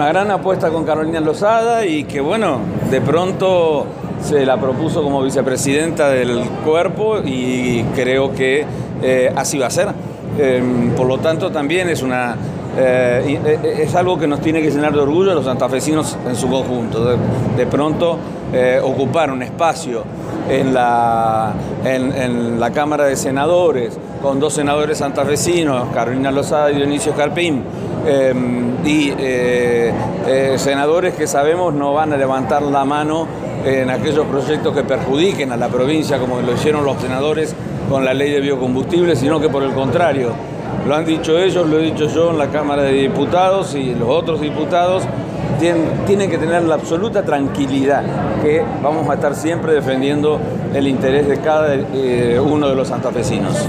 una gran apuesta con Carolina Lozada y que bueno, de pronto se la propuso como vicepresidenta del cuerpo y creo que eh, así va a ser. Em, por lo tanto, también es una eh, es algo que nos tiene que llenar de orgullo a los santafesinos en su conjunto. De, pronto ocupar un espacio en la, en, la Cámara de Senadores con dos senadores santafesinos, Carolina Lozada y Dionisio Carpín, em, y senadores que sabemos no van a levantar la mano en aquellos proyectos que perjudiquen a la provincia, como lo hicieron los senadores con la ley de biocombustibles, sino que por el contrario, lo han dicho ellos, lo he dicho yo en la Cámara de Diputados y los otros diputados, tienen, que tener la absoluta tranquilidad que vamos a estar siempre defendiendo el interés de cada eh, uno de los santafesinos.